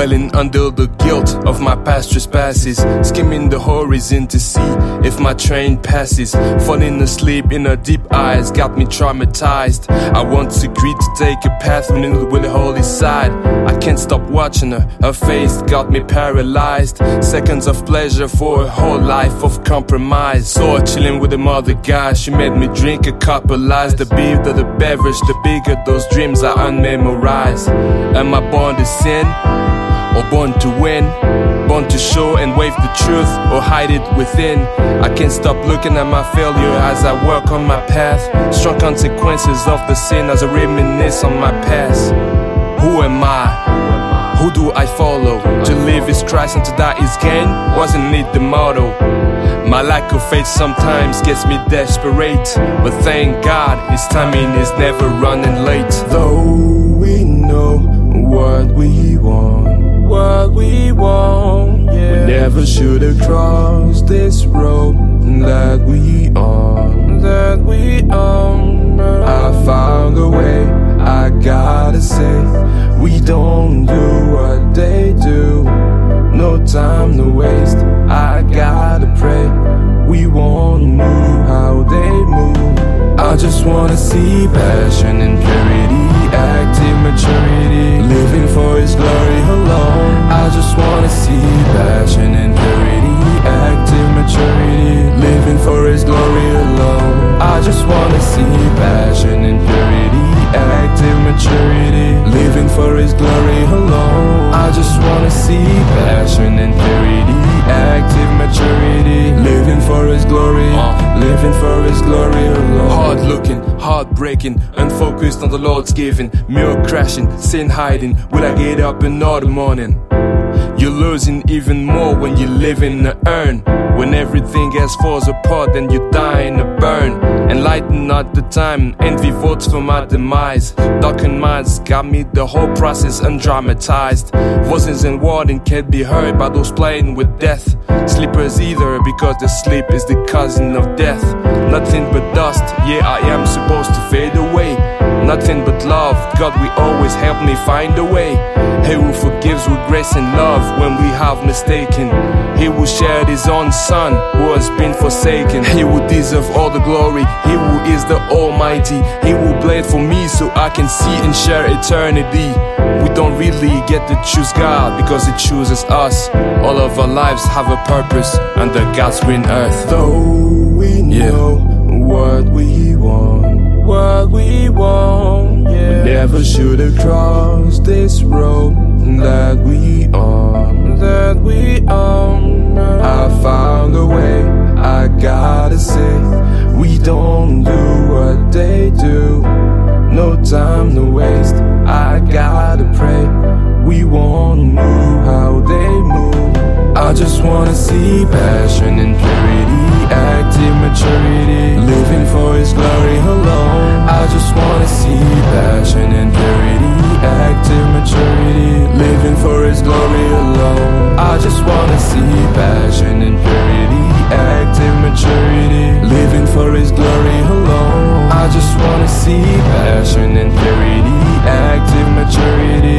Dwelling under the guilt of my past trespasses. Skimming the horizon to see if my train passes. Falling asleep in her deep eyes got me traumatized. I once agreed to take a path with the holy side. I can't stop watching her. Her face got me paralyzed. Seconds of pleasure for a whole life of compromise. Saw her chilling with the other guy. She made me drink a couple lies. The bigger the beverage, the bigger those dreams I unmemorized. Am I born to sin? Or born to win. Born to show and wave the truth or hide it within. I can't stop looking at my failure as I work on my path. Strong consequences of the sin as I reminisce on my past. Who am I? Who do I follow? To live is Christ and to die is gain. Wasn't it the motto? My lack of faith sometimes gets me desperate. But thank God, His timing is never running late. Though we know what we want never should have crossed this road that we on. That we on. I found a way. I gotta say, we don't do what they do. No time to waste. I gotta pray. We won't move how they move. I just wanna see passion and purity, active maturity, living for His glory alone. I just wanna see passion passion and purity, active maturity, living for His glory, uh. living for His glory oh alone. Hard looking, heartbreaking, unfocused on the Lord's giving, mirror crashing, sin hiding. Will I get up in all the morning? You're losing even more when you live in the urn. When everything else falls apart, then you die in a burn. Enlighten not the time, envy votes for my demise. Darkened minds got me the whole process undramatized. Voices and warning can't be heard by those playing with death. Sleepers either, because the sleep is the cousin of death. Nothing but dust, yeah, I am supposed to fade away. Nothing but love, God, we always help me find a way. He who forgives with grace and love when we have mistaken. He who shared his own son who has been forsaken. He who deserves all the glory. He who is the Almighty. He who bled for me so I can see and share eternity. We don't really get to choose God because He chooses us. All of our lives have a purpose under God's green earth. Though we know what we what we want, yeah. we never should have crossed this road that we on. That we on. I found a way. I gotta say, we don't do what they do. No time to waste. I gotta pray. We won't move how they move. I just wanna see passion and purity, active maturity, living for His glory passion and purity, active maturity, living for His glory alone. I just wanna see passion and purity, active maturity,